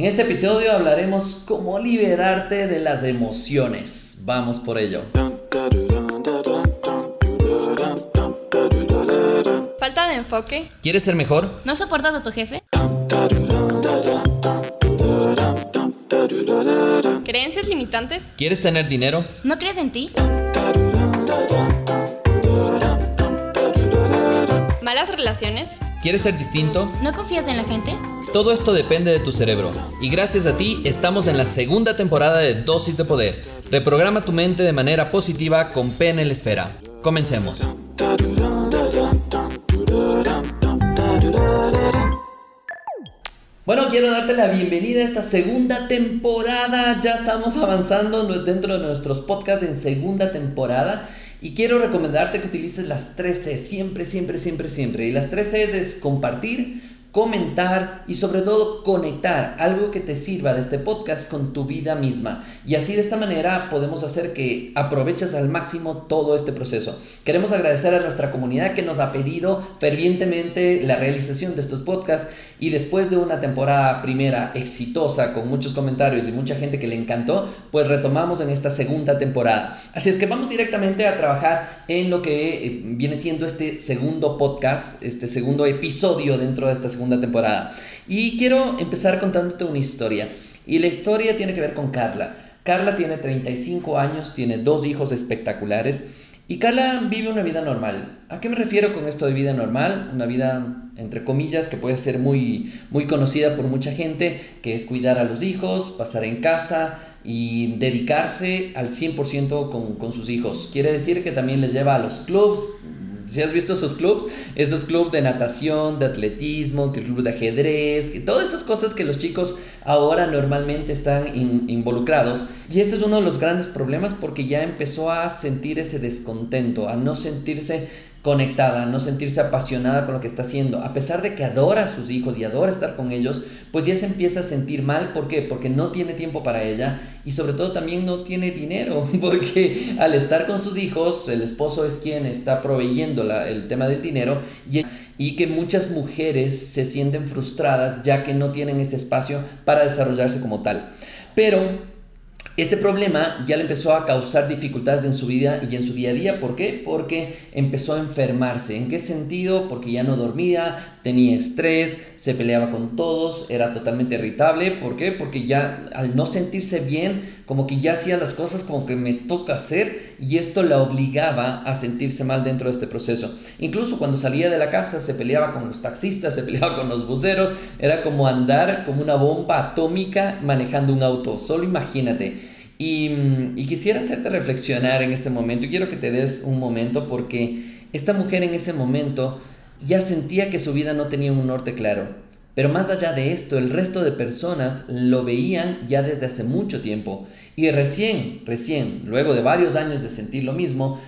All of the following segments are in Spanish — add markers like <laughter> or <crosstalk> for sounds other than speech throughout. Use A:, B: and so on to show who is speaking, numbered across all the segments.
A: En este episodio hablaremos cómo liberarte de las emociones. Vamos por ello.
B: Falta de enfoque.
A: ¿Quieres ser mejor?
B: ¿No soportas a tu jefe? ¿Creencias limitantes?
A: ¿Quieres tener dinero?
B: ¿No crees en ti? ¿Malas relaciones?
A: ¿Quieres ser distinto?
B: ¿No confías en la gente?
A: Todo esto depende de tu cerebro. Y gracias a ti estamos en la segunda temporada de Dosis de Poder. Reprograma tu mente de manera positiva con PNL Esfera. Comencemos. Bueno, quiero darte la bienvenida a esta segunda temporada. Ya estamos avanzando dentro de nuestros podcasts en segunda temporada. Y quiero recomendarte que utilices las 3 C, siempre, siempre, siempre, siempre. Y las 3 C es compartir, comentar y sobre todo conectar algo que te sirva de este podcast con tu vida misma. Y así de esta manera podemos hacer que aproveches al máximo todo este proceso. Queremos agradecer a nuestra comunidad que nos ha pedido fervientemente la realización de estos podcasts y después de una temporada primera exitosa con muchos comentarios y mucha gente que le encantó, pues retomamos en esta segunda temporada. Así es que vamos directamente a trabajar en lo que eh, viene siendo este segundo podcast, este segundo episodio dentro de esta segunda segunda temporada. Y quiero empezar contándote una historia. Y la historia tiene que ver con Carla. Carla tiene 35 años, tiene dos hijos espectaculares. Y Carla vive una vida normal. ¿A qué me refiero con esto de vida normal? Una vida, entre comillas, que puede ser muy, muy conocida por mucha gente, que es cuidar a los hijos, pasar en casa y dedicarse al 100% con, con sus hijos. Quiere decir que también les lleva a los clubs, si has visto esos clubs, esos clubes de natación, de atletismo, club de ajedrez, que todas esas cosas que los chicos ahora normalmente están involucrados. Y este es uno de los grandes problemas porque ya empezó a sentir ese descontento, a no sentirse conectada, no sentirse apasionada con lo que está haciendo, a pesar de que adora a sus hijos y adora estar con ellos, pues ya se empieza a sentir mal, ¿por qué? Porque no tiene tiempo para ella y sobre todo también no tiene dinero, <laughs> porque al estar con sus hijos, el esposo es quien está proveyendo el tema del dinero y, y que muchas mujeres se sienten frustradas ya que no tienen ese espacio para desarrollarse como tal. Pero este problema ya le empezó a causar dificultades en su vida y en su día a día. ¿Por qué? Porque empezó a enfermarse. ¿En qué sentido? Porque ya no dormía, tenía estrés, se peleaba con todos, era totalmente irritable. ¿Por qué? Porque ya al no sentirse bien, como que ya hacía las cosas como que me toca hacer y esto la obligaba a sentirse mal dentro de este proceso. Incluso cuando salía de la casa se peleaba con los taxistas, <laughs> se peleaba con los buceros, era como andar como una bomba atómica manejando un auto. Solo imagínate. Y, quisiera hacerte reflexionar en este momento y quiero que te des un momento porque esta mujer en ese momento ya sentía que su vida no tenía un norte claro. Pero más allá de esto, el resto de personas lo veían ya desde hace mucho tiempo. Y recién, recién, luego de varios años de sentir lo mismo,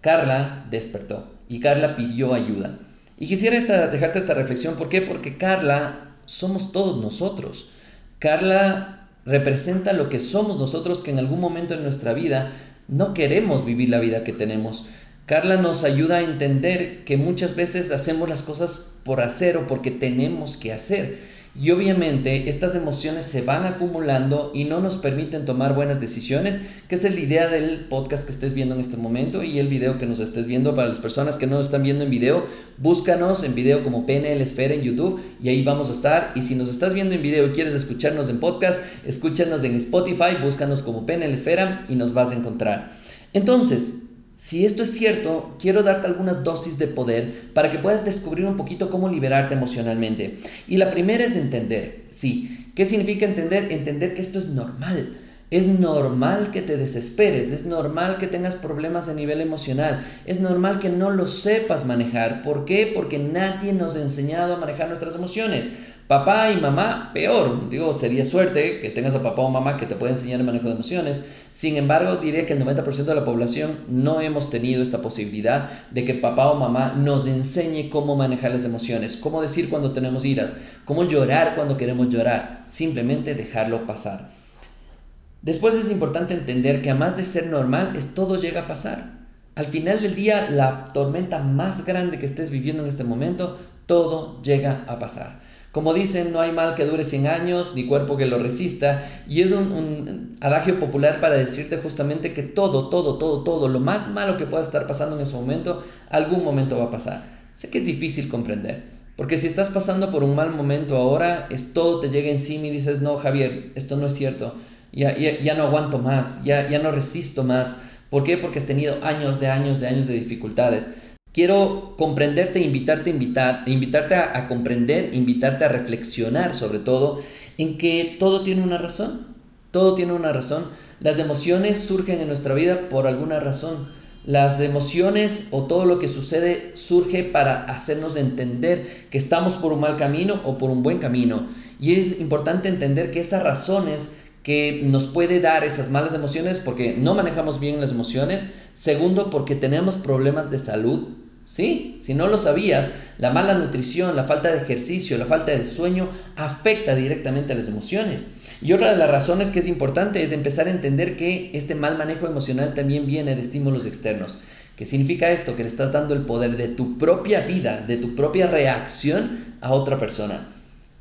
A: Carla despertó y Carla pidió ayuda. Y quisiera esta, dejarte esta reflexión, ¿por qué? Porque Carla somos todos nosotros. Carla representa lo que somos nosotros que en algún momento en nuestra vida no queremos vivir la vida que tenemos. Carla nos ayuda a entender que muchas veces hacemos las cosas por hacer o porque tenemos que hacer. Y obviamente estas emociones se van acumulando y no nos permiten tomar buenas decisiones, que es la idea del podcast que estés viendo en este momento y el video que nos estés viendo. Para las personas que no nos están viendo en video, búscanos en video como PNL Esfera en YouTube y ahí vamos a estar. Y si nos estás viendo en video y quieres escucharnos en podcast, escúchanos en Spotify, búscanos como PNL Esfera y nos vas a encontrar. Entonces, si esto es cierto, quiero darte algunas dosis de poder para que puedas descubrir un poquito cómo liberarte emocionalmente. Y la primera es entender, sí. ¿Qué significa entender? Entender que esto es normal. Es normal que te desesperes, es normal que tengas problemas a nivel emocional, es normal que no lo sepas manejar. ¿Por qué? Porque nadie nos ha enseñado a manejar nuestras emociones. Papá y mamá, peor. Digo, sería suerte que tengas a papá o mamá que te pueda enseñar el manejo de emociones. Sin embargo, diría que el 90% de la población no hemos tenido esta posibilidad de que papá o mamá nos enseñe cómo manejar las emociones, cómo decir cuando tenemos iras, cómo llorar cuando queremos llorar. Simplemente dejarlo pasar. Después es importante entender que a más de ser normal, es todo llega a pasar. Al final del día, la tormenta más grande que estés viviendo en este momento, todo llega a pasar. Como dicen, no hay mal que dure 100 años, ni cuerpo que lo resista. Y es un, un, adagio popular para decirte justamente que todo, todo, todo, todo, lo más malo que pueda estar pasando en ese momento, algún momento va a pasar. Sé que es difícil comprender. Porque si estás pasando por un mal momento ahora, es todo te llega encima y dices, no, Javier, esto no es cierto. Ya, ya, ya no aguanto más, ya, ya no resisto más. ¿Por qué? Porque has tenido años de años de años de dificultades. Quiero comprenderte, invitarte, invitar, invitarte a, comprender, invitarte a reflexionar sobre todo en que todo tiene una razón. Todo tiene una razón. Las emociones surgen en nuestra vida por alguna razón. Las emociones o todo lo que sucede surge para hacernos entender que estamos por un mal camino o por un buen camino. Y es importante entender que esas razones que nos puede dar esas malas emociones porque no manejamos bien las emociones. Segundo, porque tenemos problemas de salud. Sí, si no lo sabías, la mala nutrición, la falta de ejercicio, la falta de sueño afecta directamente a las emociones. Y otra de las razones que es importante es empezar a entender que este mal manejo emocional también viene de estímulos externos. ¿Qué significa esto? Que le estás dando el poder de tu propia vida, de tu propia reacción a otra persona.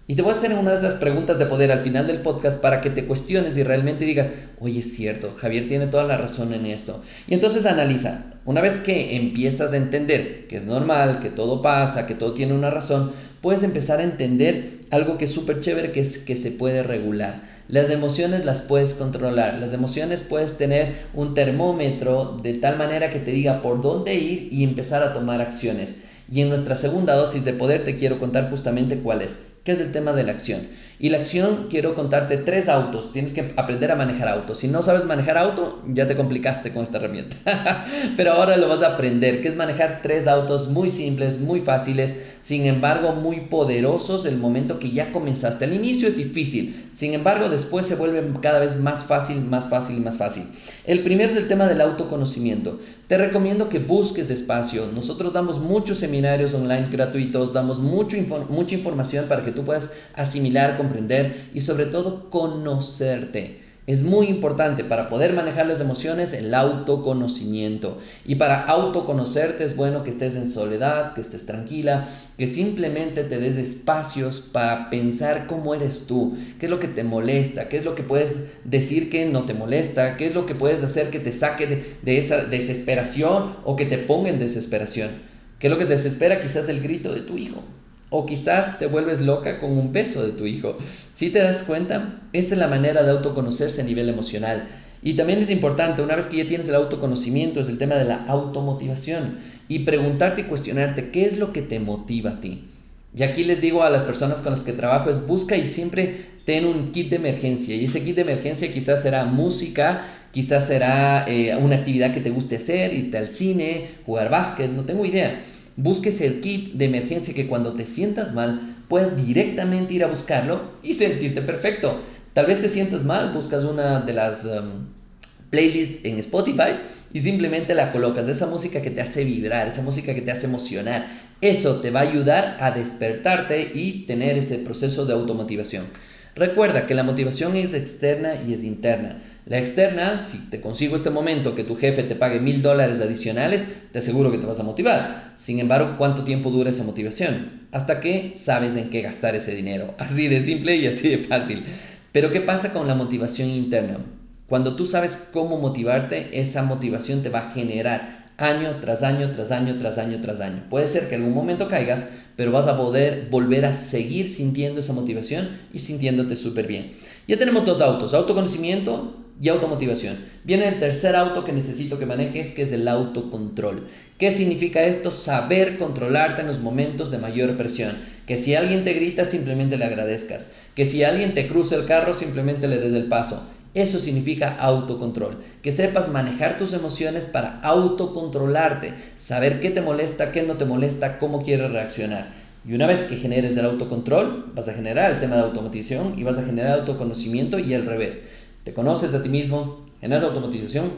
A: Y te voy a hacer una de las preguntas de poder al final del podcast para que te cuestiones y realmente digas, oye, es cierto, Javier tiene toda la razón en esto. Y entonces analiza, una vez que empiezas a entender que es normal, que todo pasa, que todo tiene una razón, puedes empezar a entender algo que es súper chévere, que es que se puede regular. Las emociones las puedes controlar, las emociones puedes tener un termómetro de tal manera que te diga por dónde ir y empezar a tomar acciones. Y en nuestra segunda dosis de poder te quiero contar justamente cuál es que es el tema de la acción. Y la acción, quiero contarte tres autos. Tienes que aprender a manejar autos. Si no sabes manejar auto, ya te complicaste con esta herramienta. <laughs> Pero ahora lo vas a aprender, que es manejar tres autos muy simples, muy fáciles, sin embargo muy poderosos el momento que ya comenzaste. Al inicio es difícil, sin embargo después se vuelve cada vez más fácil, más fácil, más fácil. El primero es el tema del autoconocimiento. Te recomiendo que busques espacio. Nosotros damos muchos seminarios online gratuitos, damos mucho mucha información para que tú puedas asimilar, comprender y sobre todo conocerte. Es muy importante para poder manejar las emociones el autoconocimiento. Y para autoconocerte es bueno que estés en soledad, que estés tranquila, que simplemente te des espacios para pensar cómo eres tú, qué es lo que te molesta, qué es lo que puedes decir que no te molesta, qué es lo que puedes hacer que te saque de, de esa desesperación o que te ponga en desesperación. ¿Qué es lo que te desespera? Quizás el grito de tu hijo. O quizás te vuelves loca con un peso de tu hijo. Si te das cuenta, esa es la manera de autoconocerse a nivel emocional. Y también es importante, una vez que ya tienes el autoconocimiento, es el tema de la automotivación. Y preguntarte y cuestionarte qué es lo que te motiva a ti. Y aquí les digo a las personas con las que trabajo es busca y siempre ten un kit de emergencia. Y ese kit de emergencia quizás será música, quizás será eh, una actividad que te guste hacer, irte al cine, jugar básquet, no tengo idea busques el kit de emergencia que cuando te sientas mal puedas directamente ir a buscarlo y sentirte perfecto. Tal vez te sientas mal, buscas una de las um, playlists en Spotify y simplemente la colocas, esa música que te hace vibrar, esa música que te hace emocionar. Eso te va a ayudar a despertarte y tener ese proceso de automotivación. Recuerda que la motivación es externa y es interna. La externa, si te consigo este momento que tu jefe te pague mil dólares adicionales, te aseguro que te vas a motivar. Sin embargo, ¿cuánto tiempo dura esa motivación? Hasta que sabes en qué gastar ese dinero. <laughs> Así de simple y así de fácil. Pero ¿qué pasa con la motivación interna? Cuando tú sabes cómo motivarte, esa motivación te va a generar año tras año, tras año, tras año, tras año. Puede ser que en algún momento caigas, pero vas a poder volver a seguir sintiendo esa motivación y sintiéndote súper bien. Ya tenemos dos autos, autoconocimiento y automotivación. Viene el tercer auto que necesito que manejes, que es el autocontrol. ¿Qué significa esto? Saber controlarte en los momentos de mayor presión. Que si alguien te grita, simplemente le agradezcas. Que si alguien te cruza el carro, simplemente le des el paso. Eso significa autocontrol. Que sepas manejar tus emociones para autocontrolarte. Saber qué te molesta, qué no te molesta, cómo quieres reaccionar. Y una vez que generes el autocontrol, vas a generar el tema de automatización y vas a generar autoconocimiento y al revés. Te conoces a ti mismo, generas automatización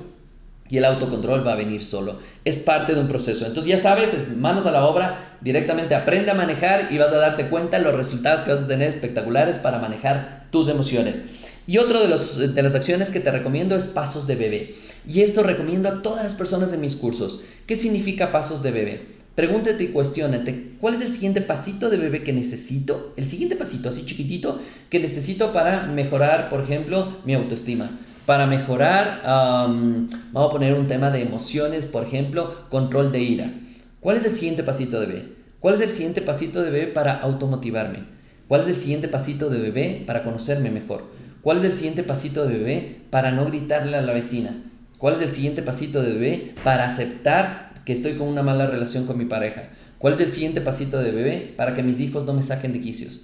A: y el autocontrol va a venir solo. Es parte de un proceso. Entonces ya sabes, es manos a la obra, directamente aprende a manejar y vas a darte cuenta los resultados que vas a tener espectaculares para manejar tus emociones. Y otra de, de las acciones que te recomiendo es pasos de bebé. Y esto recomiendo a todas las personas de mis cursos. ¿Qué significa pasos de bebé? Pregúntate y cuestionate, ¿cuál es el siguiente pasito de bebé que necesito? El siguiente pasito, así chiquitito, que necesito para mejorar, por ejemplo, mi autoestima. Para mejorar, vamos a poner un tema de emociones, por ejemplo, control de ira. ¿Cuál es el siguiente pasito de bebé? ¿Cuál es el siguiente pasito de bebé para automotivarme? ¿Cuál es el siguiente pasito de bebé para conocerme mejor? ¿Cuál es el siguiente pasito de bebé para no gritarle a la vecina? ¿Cuál es el siguiente pasito de bebé para aceptar que estoy con una mala relación con mi pareja? ¿Cuál es el siguiente pasito de bebé para que mis hijos no me saquen de quicios?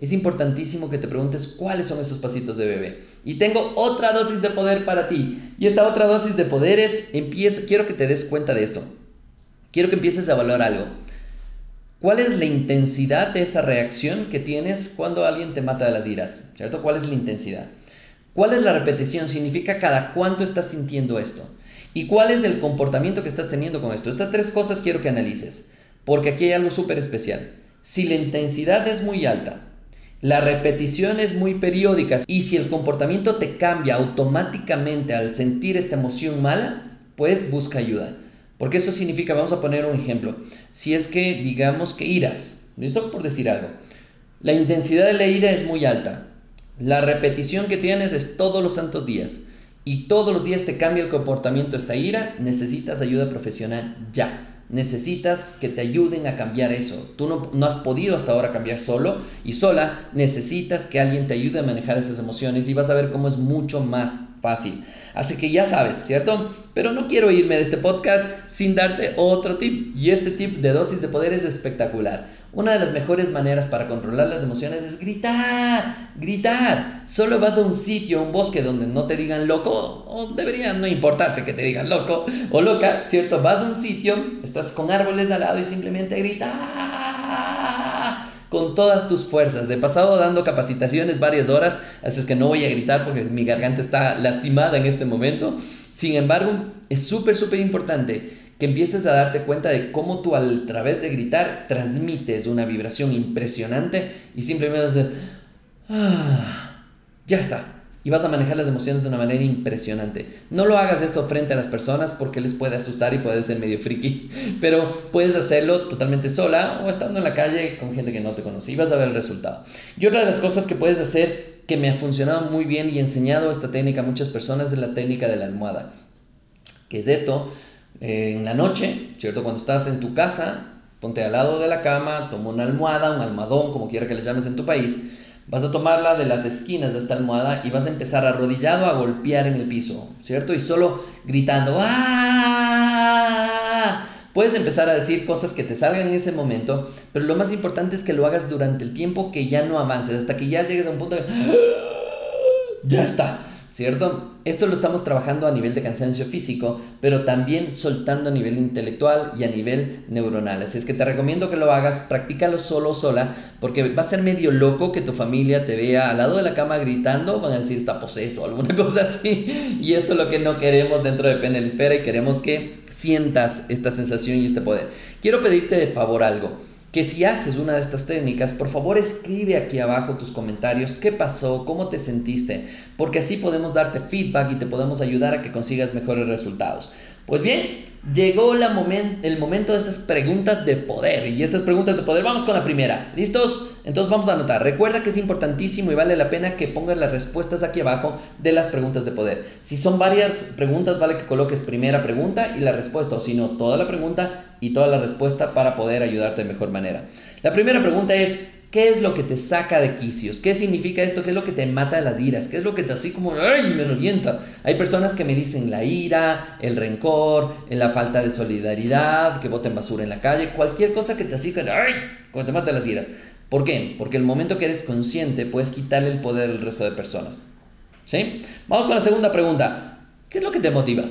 A: Es importantísimo que te preguntes cuáles son esos pasitos de bebé. Y tengo otra dosis de poder para ti. Y esta otra dosis de poder es, empiezo, quiero que te des cuenta de esto. Quiero que empieces a valorar algo. ¿Cuál es la intensidad de esa reacción que tienes cuando alguien te mata de las iras? ¿Cierto? ¿Cuál es la intensidad? ¿Cuál es la repetición? Significa cada cuánto estás sintiendo esto. ¿Y cuál es el comportamiento que estás teniendo con esto? Estas tres cosas quiero que analices, porque aquí hay algo súper especial. Si la intensidad es muy alta, la repetición es muy periódica y si el comportamiento te cambia automáticamente al sentir esta emoción mala, pues busca ayuda. Porque eso significa, vamos a poner un ejemplo, si es que digamos que iras, ¿listo? Por decir algo, la intensidad de la ira es muy alta, la repetición que tienes es todos los santos días y todos los días te cambia el comportamiento esta ira, necesitas ayuda profesional ya. Necesitas que te ayuden a cambiar eso. Tú no, no, has podido hasta ahora cambiar solo y sola. Necesitas que alguien te ayude a manejar esas emociones y vas a ver cómo es mucho más fácil. Así que ya sabes, ¿cierto? Pero no quiero irme de este podcast sin darte otro tip. Y este tip de dosis de poder es espectacular. Una de las mejores maneras para controlar las emociones es gritar, gritar. Solo vas a un sitio, un bosque donde no te digan loco, o debería no importarte que te digan loco o loca, ¿cierto? Vas a un sitio, estás con árboles al lado y simplemente gritar con todas tus fuerzas. He pasado dando capacitaciones varias horas, así es que no voy a gritar porque mi garganta está lastimada en este momento. Sin embargo, es súper, súper importante que empieces a darte cuenta de cómo tú a través de gritar transmites una vibración impresionante y simplemente hacer, ah, ya está, y vas a manejar las emociones de una manera impresionante. No lo hagas esto frente a las personas porque les puede asustar y puede ser medio friki, <laughs> pero puedes hacerlo totalmente sola o estando en la calle con gente que no te conoce y vas a ver el resultado. Y otra de las cosas que puedes hacer que me ha funcionado muy bien y he enseñado esta técnica a muchas personas es la técnica de la almohada. ¿Qué es esto? En la noche, ¿cierto? Cuando estás en tu casa, ponte al lado de la cama, toma una almohada, un almohadón, como quiera que le llames en tu país Vas a tomarla de las esquinas de esta almohada y vas a empezar arrodillado a golpear en el piso, ¿cierto? Y solo gritando, ¡ah! Puedes empezar a decir cosas que te salgan en ese momento, pero lo más importante es que lo hagas durante el tiempo que ya no avances, hasta que ya llegues a un punto de, ¡Ah! ya está, ¿cierto? Esto lo estamos trabajando a nivel de cansancio físico, pero también soltando a nivel intelectual y a nivel neuronal. Así es que te recomiendo que lo hagas, practícalo solo o sola, porque va a ser medio loco que tu familia te vea al lado de la cama gritando, van a decir está poseso o alguna <laughs> cosa así. Y esto es lo que no queremos dentro de Esfera y queremos que sientas esta sensación y este poder. Quiero pedirte de favor algo que si haces una de estas técnicas, por favor escribe aquí abajo tus comentarios, qué pasó, cómo te sentiste, porque así podemos darte feedback y te podemos ayudar a que consigas mejores resultados. Pues bien, llegó el momento de estas preguntas de poder. Y estas preguntas de poder, vamos con la primera. ¿Listos? Entonces vamos a anotar. Recuerda que es importantísimo y vale la pena que pongas las respuestas aquí abajo de las preguntas de poder. Si son varias preguntas, vale que coloques primera pregunta y la respuesta, o si no, toda la pregunta y toda la respuesta para poder ayudarte de mejor manera. La primera pregunta es, ¿Qué es lo que te saca de quicios? ¿Qué significa esto? ¿Qué es lo que te mata de las iras? ¿Qué es lo que te así como, ay, me revienta? Hay personas que me dicen la ira, el rencor, la falta de solidaridad, que boten basura en la calle, cualquier cosa que te así, ay, como te mata las iras. ¿Por qué? Porque el momento que eres consciente puedes quitarle el poder al resto de personas. ¿Sí? Vamos con la segunda pregunta. ¿Qué es lo que te motiva?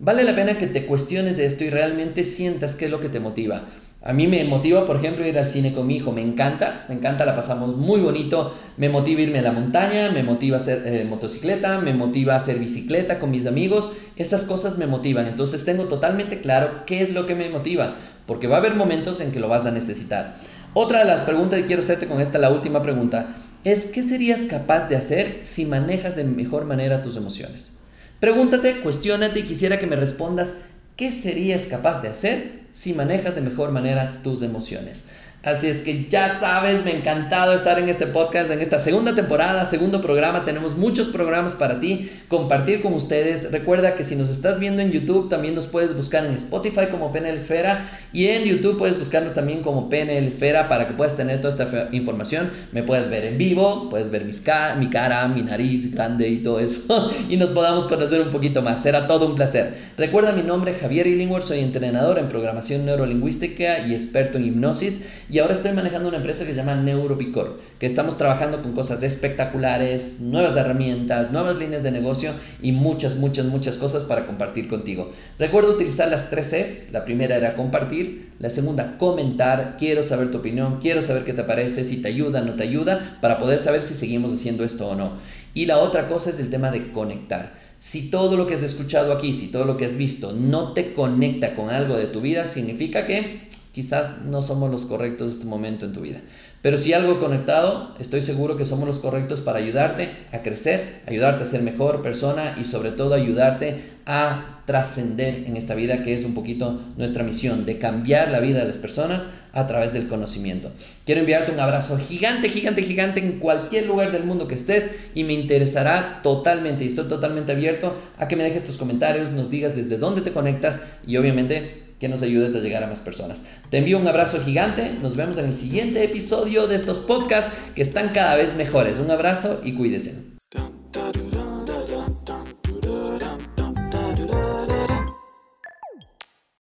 A: Vale la pena que te cuestiones esto y realmente sientas qué es lo que te motiva. A mí me motiva, por ejemplo, ir al cine con mi hijo. Me encanta, me encanta, la pasamos muy bonito. Me motiva irme a la montaña, me motiva hacer eh, motocicleta, me motiva hacer bicicleta con mis amigos. Esas cosas me motivan. Entonces tengo totalmente claro qué es lo que me motiva, porque va a haber momentos en que lo vas a necesitar. Otra de las preguntas que quiero hacerte con esta, la última pregunta, es ¿qué serías capaz de hacer si manejas de mejor manera tus emociones? Pregúntate, cuestionate y quisiera que me respondas ¿qué serías capaz de hacer si manejas de mejor manera tus emociones. Así es que ya sabes, me ha encantado estar en este podcast, en esta segunda temporada, segundo programa. Tenemos muchos programas para ti, compartir con ustedes. Recuerda que si nos estás viendo en YouTube, también nos puedes buscar en Spotify como PNL Esfera y en YouTube puedes buscarnos también como PNL Esfera para que puedas tener toda esta información. Me puedes ver en vivo, puedes ver mis mi cara, mi nariz grande y todo eso <laughs> y nos podamos conocer un poquito más. Será todo un placer. Recuerda mi nombre, Javier Illingworth, soy entrenador en programación neurolingüística y experto en hipnosis y ahora estoy manejando una empresa que se llama Neuropicor, que estamos trabajando con cosas espectaculares, nuevas herramientas, nuevas líneas de negocio y muchas, muchas, muchas cosas para compartir contigo. Recuerda utilizar las tres Cs. La primera era compartir, la segunda comentar, quiero saber tu opinión, quiero saber qué te parece, si te ayuda, no te ayuda, para poder saber si seguimos haciendo esto o no. Y la otra cosa es el tema de conectar. Si todo lo que has escuchado aquí, si todo lo que has visto no te conecta con algo de tu vida, significa que quizás no somos los correctos en este momento en tu vida. Pero si algo conectado, estoy seguro que somos los correctos para ayudarte a crecer, ayudarte a ser mejor persona y sobre todo ayudarte a trascender en esta vida que es un poquito nuestra misión de cambiar la vida de las personas a través del conocimiento. Quiero enviarte un abrazo gigante, gigante, gigante en cualquier lugar del mundo que estés y me interesará totalmente y estoy totalmente abierto a que me dejes tus comentarios, nos digas desde dónde te conectas y obviamente que nos ayudes a llegar a más personas. Te envío un abrazo gigante, nos vemos en el siguiente episodio de estos podcasts que están cada vez mejores. Un abrazo y cuídense.